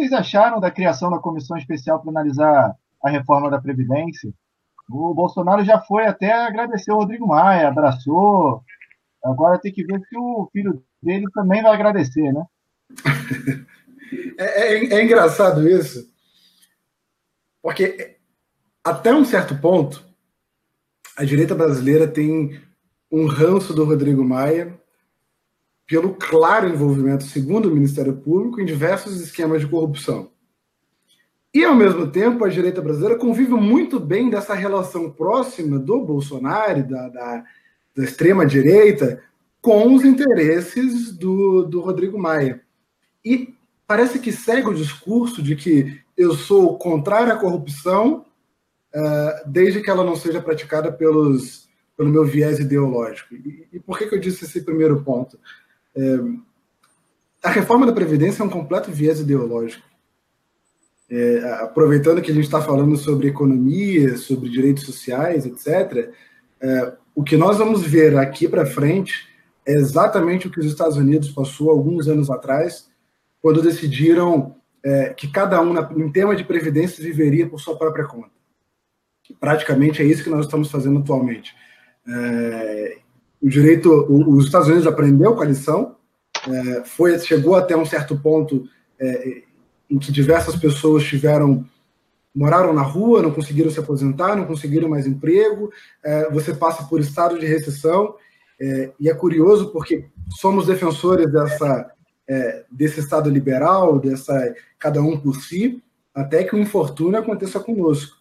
vocês acharam da criação da comissão especial para analisar a reforma da Previdência? O Bolsonaro já foi até agradecer o Rodrigo Maia, abraçou. Agora tem que ver se o filho dele também vai agradecer, né? É, é, é engraçado isso, porque até um certo ponto, a direita brasileira tem um ranço do Rodrigo Maia pelo claro envolvimento, segundo o Ministério Público, em diversos esquemas de corrupção. E, ao mesmo tempo, a direita brasileira convive muito bem dessa relação próxima do Bolsonaro, da, da, da extrema-direita, com os interesses do, do Rodrigo Maia. E parece que segue o discurso de que eu sou contrário à corrupção, uh, desde que ela não seja praticada pelos, pelo meu viés ideológico. E, e por que, que eu disse esse primeiro ponto? É, a reforma da Previdência é um completo viés ideológico. É, aproveitando que a gente está falando sobre economia, sobre direitos sociais, etc., é, o que nós vamos ver aqui para frente é exatamente o que os Estados Unidos passou alguns anos atrás, quando decidiram é, que cada um, em tema de previdência, viveria por sua própria conta. Praticamente é isso que nós estamos fazendo atualmente. É, o direito, os Estados Unidos aprendeu com a lição, é, foi, chegou até um certo ponto é, em que diversas pessoas tiveram moraram na rua, não conseguiram se aposentar, não conseguiram mais emprego, é, você passa por estado de recessão, é, e é curioso porque somos defensores dessa, é, desse estado liberal, dessa cada um por si, até que o infortúnio aconteça conosco.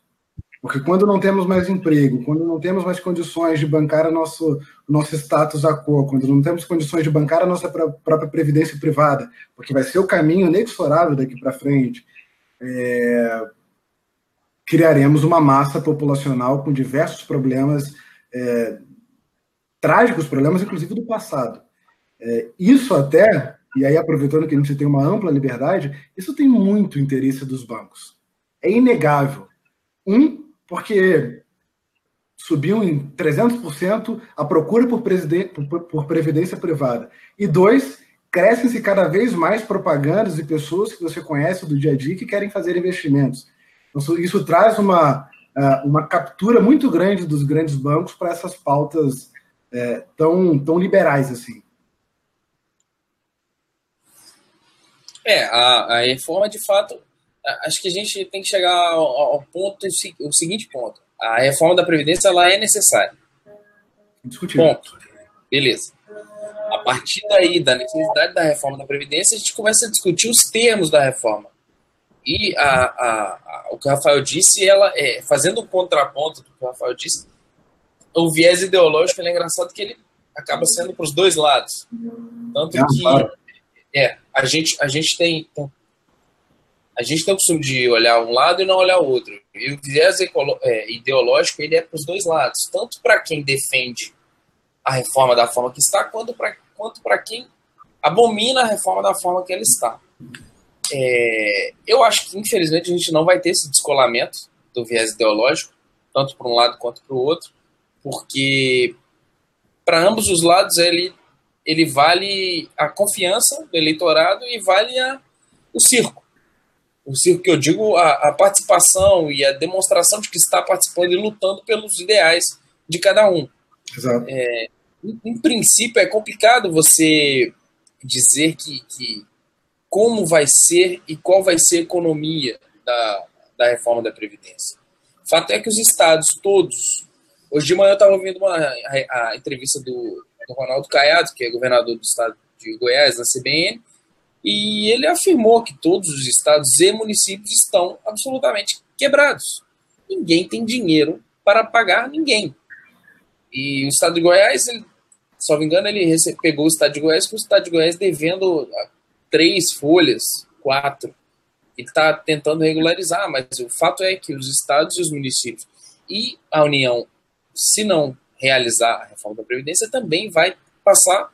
Porque quando não temos mais emprego, quando não temos mais condições de bancar o nosso, nosso status a cor, quando não temos condições de bancar a nossa própria previdência privada, porque vai ser o caminho inexorável daqui para frente, é, criaremos uma massa populacional com diversos problemas, é, trágicos problemas, inclusive do passado. É, isso até, e aí aproveitando que a gente tem uma ampla liberdade, isso tem muito interesse dos bancos. É inegável. Um, porque subiu em 300% a procura por, por, previdência privada. E dois, crescem-se cada vez mais propagandas e pessoas que você conhece do dia a dia que querem fazer investimentos. Então, isso traz uma, uma captura muito grande dos grandes bancos para essas pautas é, tão, tão liberais assim. É, a, a reforma de fato acho que a gente tem que chegar ao, ao ponto, o seguinte ponto. A reforma da Previdência ela é necessária. Discutível. Ponto. Beleza. A partir daí, da necessidade da reforma da Previdência, a gente começa a discutir os termos da reforma. E a, a, a, o que o Rafael disse, ela é, fazendo um contraponto do que o Rafael disse, o viés ideológico é engraçado que ele acaba sendo para os dois lados. Tanto que é, a, gente, a gente tem, tem a gente tem o costume de olhar um lado e não olhar o outro. E o viés é, ideológico ele é para os dois lados, tanto para quem defende a reforma da forma que está, quanto para quanto quem abomina a reforma da forma que ela está. É, eu acho que, infelizmente, a gente não vai ter esse descolamento do viés ideológico, tanto para um lado quanto para o outro, porque para ambos os lados ele, ele vale a confiança do eleitorado e vale a, o circo o circo que eu digo, a, a, participação e a demonstração de que está participando e lutando pelos ideais de cada um. Exato. É, em, em, princípio, é complicado você dizer que, que, como vai ser e qual vai ser a economia da, da reforma da Previdência. Fato é que os estados todos. Hoje de manhã eu estava ouvindo uma, a, a entrevista do, do Ronaldo Caiado, que é governador do estado de Goiás, na CBN, e ele afirmou que todos os estados e municípios estão absolutamente quebrados. Ninguém tem dinheiro para pagar ninguém. E o estado de Goiás, ele, não me engano, ele pegou o estado de Goiás com o estado de Goiás devendo três folhas, quatro. Ele está tentando regularizar, mas o fato é que os estados e os municípios e a União, se não realizar a reforma da Previdência, também vai passar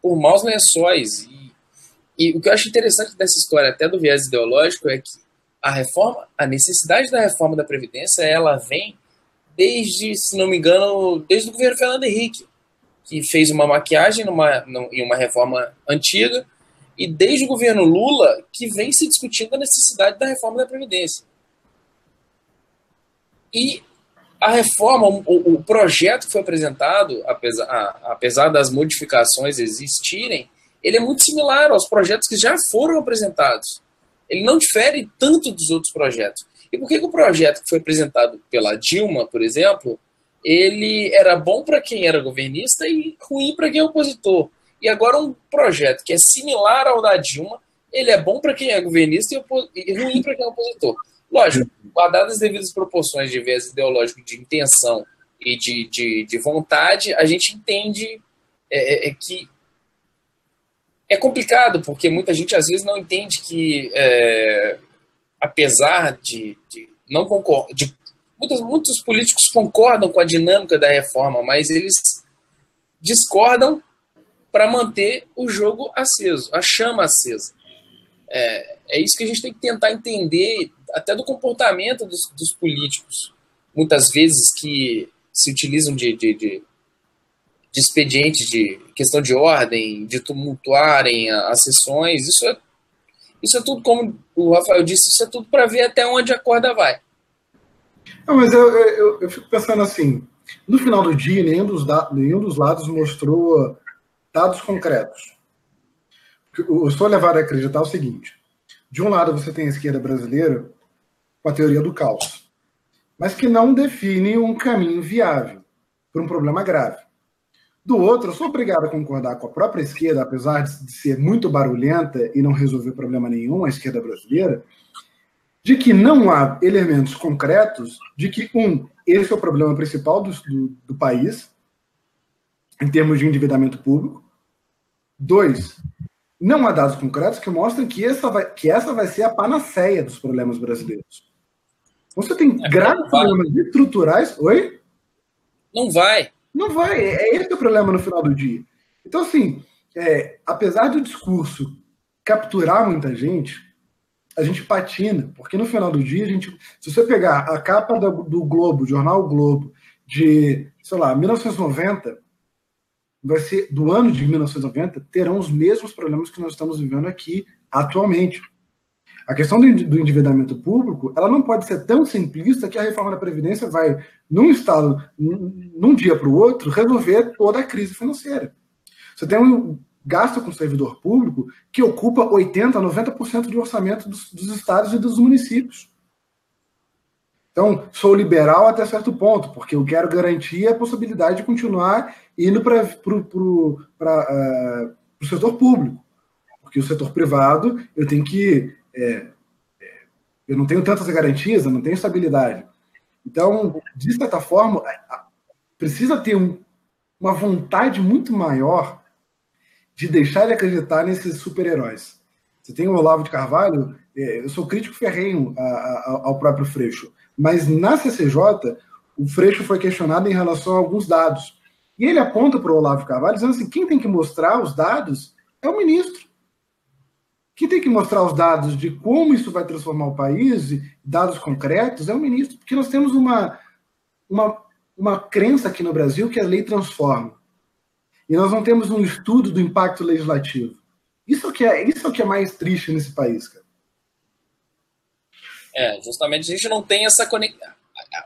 por maus lençóis. E e o que eu acho interessante dessa história, até do viés ideológico, é que a reforma, a necessidade da reforma da Previdência, ela vem desde, se não me engano, desde o governo Fernando Henrique, que fez uma maquiagem numa, em uma reforma antiga e desde o governo Lula que vem se discutindo a necessidade da reforma da Previdência. E a reforma, o, o projeto que foi apresentado, apesar, apesar das modificações existirem, ele é muito similar aos projetos que já foram apresentados. Ele não difere tanto dos outros projetos. E por que, que o projeto que foi apresentado pela Dilma, por exemplo, ele era bom para quem era governista e ruim para quem é opositor? E agora um projeto que é similar ao da Dilma, ele é bom para quem é governista e, ruim para quem é opositor. Lógico, guardadas as devidas proporções de viés ideológico de intenção e de, de, de vontade, a gente entende é, é, é, que é complicado, porque muita gente às vezes não entende que, é, apesar de, de não concordar, muitos, muitos políticos concordam com a dinâmica da reforma, mas eles discordam para manter o jogo aceso, a chama acesa. É, é isso que a gente tem que tentar entender, até do comportamento dos, dos políticos, muitas vezes que se utilizam de, de, de, de expedientes de questão de ordem, de tumultuarem as sessões. Isso é, isso é tudo, como o Rafael disse, isso é tudo para ver até onde a corda vai. Não, mas eu, eu, eu, fico pensando assim: no final do dia, nenhum dos, nenhum dos lados mostrou dados concretos. Eu sou levado a acreditar o seguinte: de um lado você tem a esquerda brasileira com a teoria do caos, mas que não define um caminho viável para um problema grave. Do outro, eu sou obrigado a concordar com a própria esquerda, apesar de ser muito barulhenta e não resolver problema nenhum, a esquerda brasileira, de que não há elementos concretos de que, um, esse é o problema principal do, do, do país, em termos de endividamento público. Dois, não há dados concretos que mostrem que essa vai, que essa vai ser a panaceia dos problemas brasileiros. Você tem é, graves problemas estruturais. Oi? Não vai. Não vai. É, é esse o problema no final do dia. Então, assim, é, apesar do discurso capturar muita gente, a gente patina, porque no final do dia, a gente, se você pegar a capa do, do Globo, jornal Globo, de, sei lá, 1990, vai ser do ano de 1990, terão os mesmos problemas que nós estamos vivendo aqui atualmente. A questão do endividamento público, ela não pode ser tão simplista que a reforma da Previdência vai, num estado, num dia para o outro, resolver toda a crise financeira. Você tem um gasto com servidor público que ocupa 80%, 90% do orçamento dos, dos estados e dos municípios. Então, sou liberal até certo ponto, porque eu quero garantir a possibilidade de continuar indo para o uh, setor público. Porque o setor privado, eu tenho que. É, é, eu não tenho tantas garantias, eu não tenho estabilidade. Então, de certa forma, precisa ter um, uma vontade muito maior de deixar de acreditar nesses super-heróis. Você tem o Olavo de Carvalho, é, eu sou crítico ferrenho ao próprio Freixo, mas na CCJ, o Freixo foi questionado em relação a alguns dados. E ele aponta para o Olavo de Carvalho dizendo assim: quem tem que mostrar os dados é o ministro. Quem tem que mostrar os dados de como isso vai transformar o país, dados concretos, é o ministro, porque nós temos uma, uma, uma crença aqui no Brasil que a lei transforma. E nós não temos um estudo do impacto legislativo. Isso é que é, isso é o que é mais triste nesse país, cara. É, justamente a gente não tem essa conexão.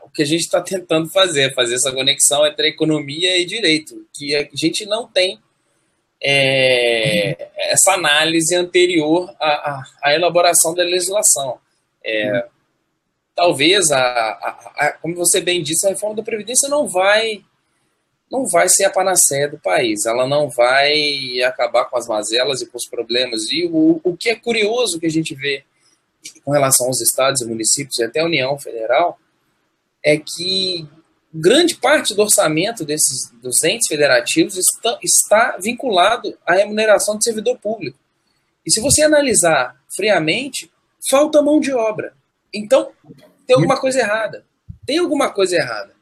O que a gente está tentando fazer, fazer essa conexão entre economia e direito, que a gente não tem é, essa análise anterior à, à, elaboração da legislação. É, talvez, a, a, a, como você bem disse, a reforma da Previdência não vai não vai ser a panaceia do país, ela não vai acabar com as mazelas e com os problemas. E o, o que é curioso que a gente vê com relação aos estados e municípios e até a União Federal é que grande parte do orçamento desses dos entes federativos está, está vinculado à remuneração de servidor público. E se você analisar friamente, falta mão de obra. Então, tem alguma coisa errada. Tem alguma coisa errada.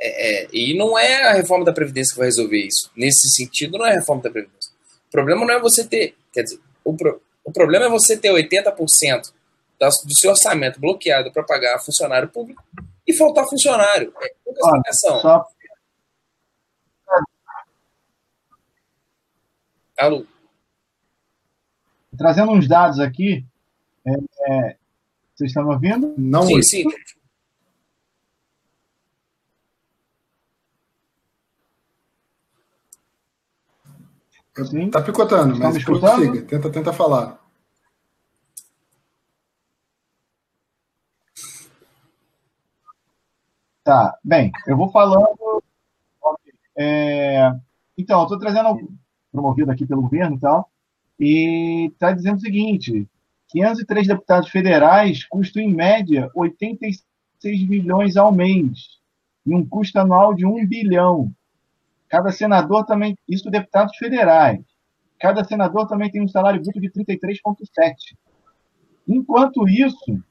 É, é, e não é a reforma da Previdência que vai resolver isso. Nesse sentido, não é a reforma da Previdência. O problema não é você ter. Quer dizer, o, pro, o problema é você ter 80% do seu orçamento bloqueado para pagar funcionário público e faltar funcionário. É pouca explicação. Só... Alô? trazendo uns dados aqui. É, é, vocês estão me ouvindo? Não, sim, sim. Sim. Tá picotando, mas prossiga. Tenta, tenta falar. Tá, bem, eu vou falando. É, então, eu estou trazendo, promovido aqui pelo governo e tal, e está dizendo o seguinte: 503 deputados federais custam, em média, 86 milhões ao mês, e um custo anual de 1 bilhão. Cada senador também, isso deputados federais. Cada senador também tem um salário bruto de 33,7. Enquanto isso,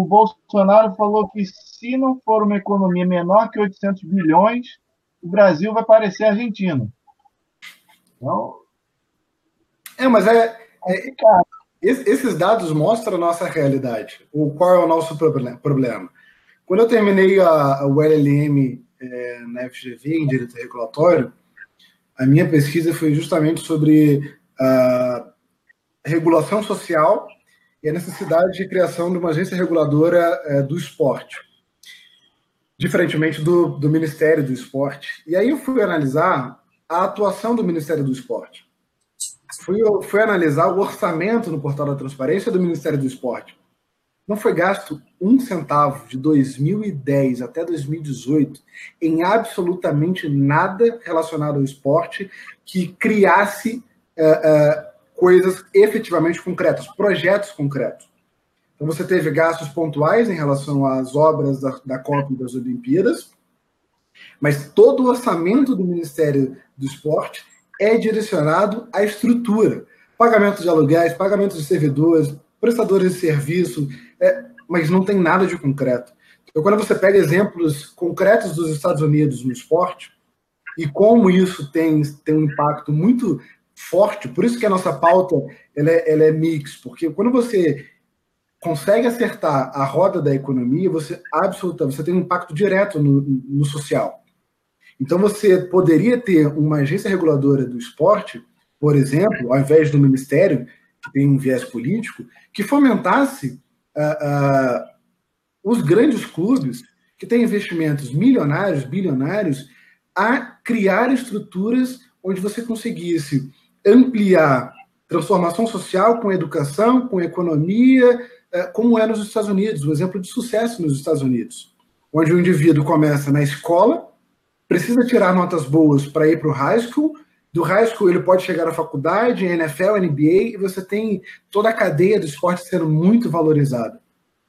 o Bolsonaro falou que se não for uma economia menor que 800 bilhões, o Brasil vai parecer Argentina. Então, é, mas é, é esses dados mostram a nossa realidade. O qual é o nosso problema? Quando eu terminei a, o LLM é, na FGV em direito regulatório, a minha pesquisa foi justamente sobre a regulação social e a necessidade de criação de uma agência reguladora é, do esporte, diferentemente do, do Ministério do Esporte. E aí eu fui analisar a atuação do Ministério do Esporte. Fui, fui analisar o orçamento no portal da transparência do Ministério do Esporte. Não foi gasto um centavo de 2010 até 2018 em absolutamente nada relacionado ao esporte que criasse uh, coisas efetivamente concretas, projetos concretos. Então, você teve gastos pontuais em relação às obras da, da Copa das Olimpíadas, mas todo o orçamento do Ministério do Esporte é direcionado à estrutura. Pagamento de aluguéis, pagamento de servidores, prestadores de serviço, é, mas não tem nada de concreto. Então, quando você pega exemplos concretos dos Estados Unidos no esporte, e como isso tem, tem um impacto muito forte, por isso que a nossa pauta ela é, ela é mix, porque quando você consegue acertar a roda da economia, você absolutamente você tem um impacto direto no, no social. Então você poderia ter uma agência reguladora do esporte, por exemplo, ao invés do ministério que tem um viés político, que fomentasse uh, uh, os grandes clubes que têm investimentos milionários, bilionários, a criar estruturas onde você conseguisse ampliar transformação social com educação, com economia, uh, como é nos Estados Unidos, um exemplo de sucesso nos Estados Unidos, onde o indivíduo começa na escola, precisa tirar notas boas para ir para o high school, do high school ele pode chegar à faculdade, NFL, NBA, e você tem toda a cadeia do esporte sendo muito valorizada.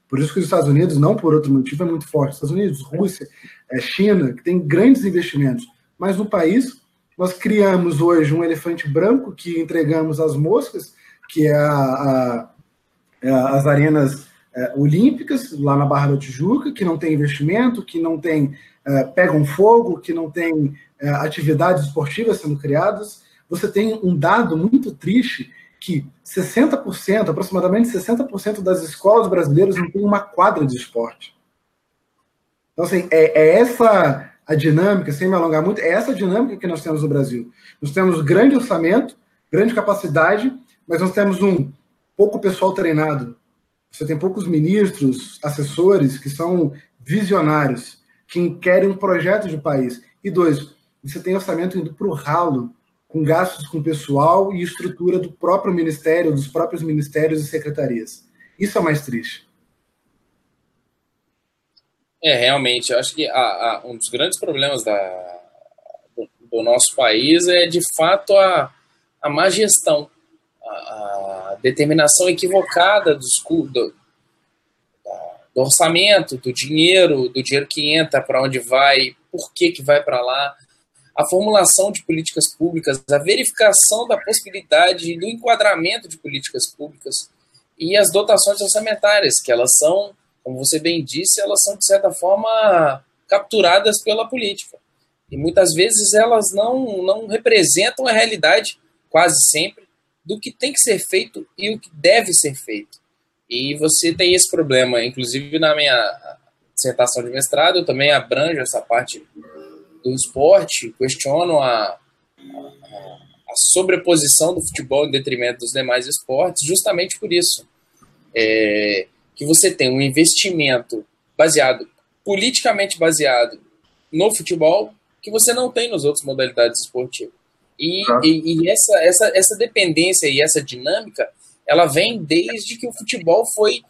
Por isso que os Estados Unidos, não por outro motivo, é muito forte. Estados Unidos, Rússia, é, China, que tem grandes investimentos. Mas no país, nós criamos hoje um elefante branco que entregamos às moscas, que é a, a, é as arenas é, olímpicas, lá na Barra da Tijuca, que não tem investimento, que não tem é, pegam fogo, que não tem é, atividades esportivas sendo criadas. Você tem um dado muito triste que 60%, aproximadamente 60% das escolas brasileiras não tem uma quadra de esporte. Então, assim, é, é, essa a dinâmica, sem me alongar muito, é essa dinâmica que nós temos no Brasil. Nós temos grande orçamento, grande capacidade, mas nós temos um pouco pessoal treinado. Você tem poucos ministros, assessores que são visionários que querem um projeto de país. E dois, você tem orçamento indo para o ralo, com gastos com pessoal e estrutura do próprio ministério, dos próprios ministérios e secretarias. Isso é mais triste. É, realmente, eu acho que a, a, um dos grandes problemas da, do, do, nosso país é, de fato, a, a má gestão, a, a determinação equivocada dos, do, do orçamento, do dinheiro, do dinheiro que entra, para onde vai, por que, que vai para lá, a formulação de políticas públicas, a verificação da possibilidade do enquadramento de políticas públicas e as dotações orçamentárias, que elas são, como você bem disse, elas são de certa forma capturadas pela política. E muitas vezes elas não, não representam a realidade, quase sempre, do que tem que ser feito e o que deve ser feito. E você tem esse problema, inclusive na minha dissertação de mestrado, eu também abranjo essa parte do esporte, questiono a, a, a sobreposição do futebol em detrimento dos demais esportes, justamente por isso. É, que você tem um investimento baseado, politicamente baseado no futebol, que você não tem nas outras modalidades esportivas. E, ah. e, e, essa, essa, essa dependência e essa dinâmica, ela vem desde que o futebol foi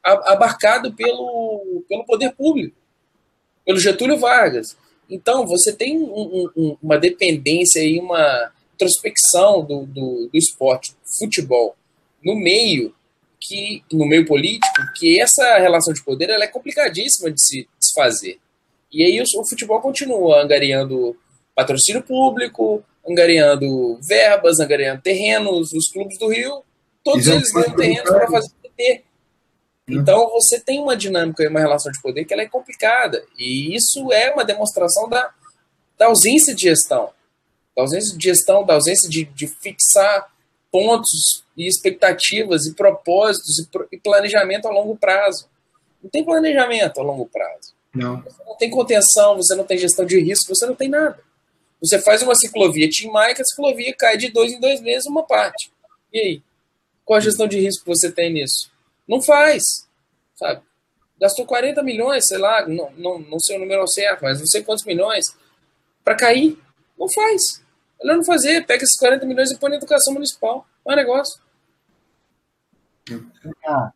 abarcado pelo, pelo poder público, pelo Getúlio Vargas. Então, você tem um, um, uma dependência e uma introspecção do, do, do esporte, futebol, no meio que no meio político que essa relação de poder ela é complicadíssima de se desfazer. E aí o, o futebol continua angariando patrocínio público, angariando verbas, angariando terrenos, os clubes do Rio, todos eles ganham terrenos para fazer PT. Então você tem uma dinâmica e uma relação de poder que ela é complicada. E isso é uma demonstração da, da ausência de gestão. Da ausência de gestão, da ausência de, de fixar pontos e expectativas e propósitos e, e, planejamento a longo prazo. Não tem planejamento a longo prazo. Não. Você não tem contenção, você não tem gestão de risco, você não tem nada. Você faz uma ciclovia Tim Maia, que a ciclovia cai de dois em dois meses uma parte. E aí? Qual a gestão de risco que você tem nisso? Não faz, sabe? Gastou 40 milhões, sei lá, não, não, não sei o número certo, mas não sei quantos milhões, para cair. Não faz. Melhor não fazer, pega esses 40 milhões e põe na educação municipal. Não é negócio. Ah,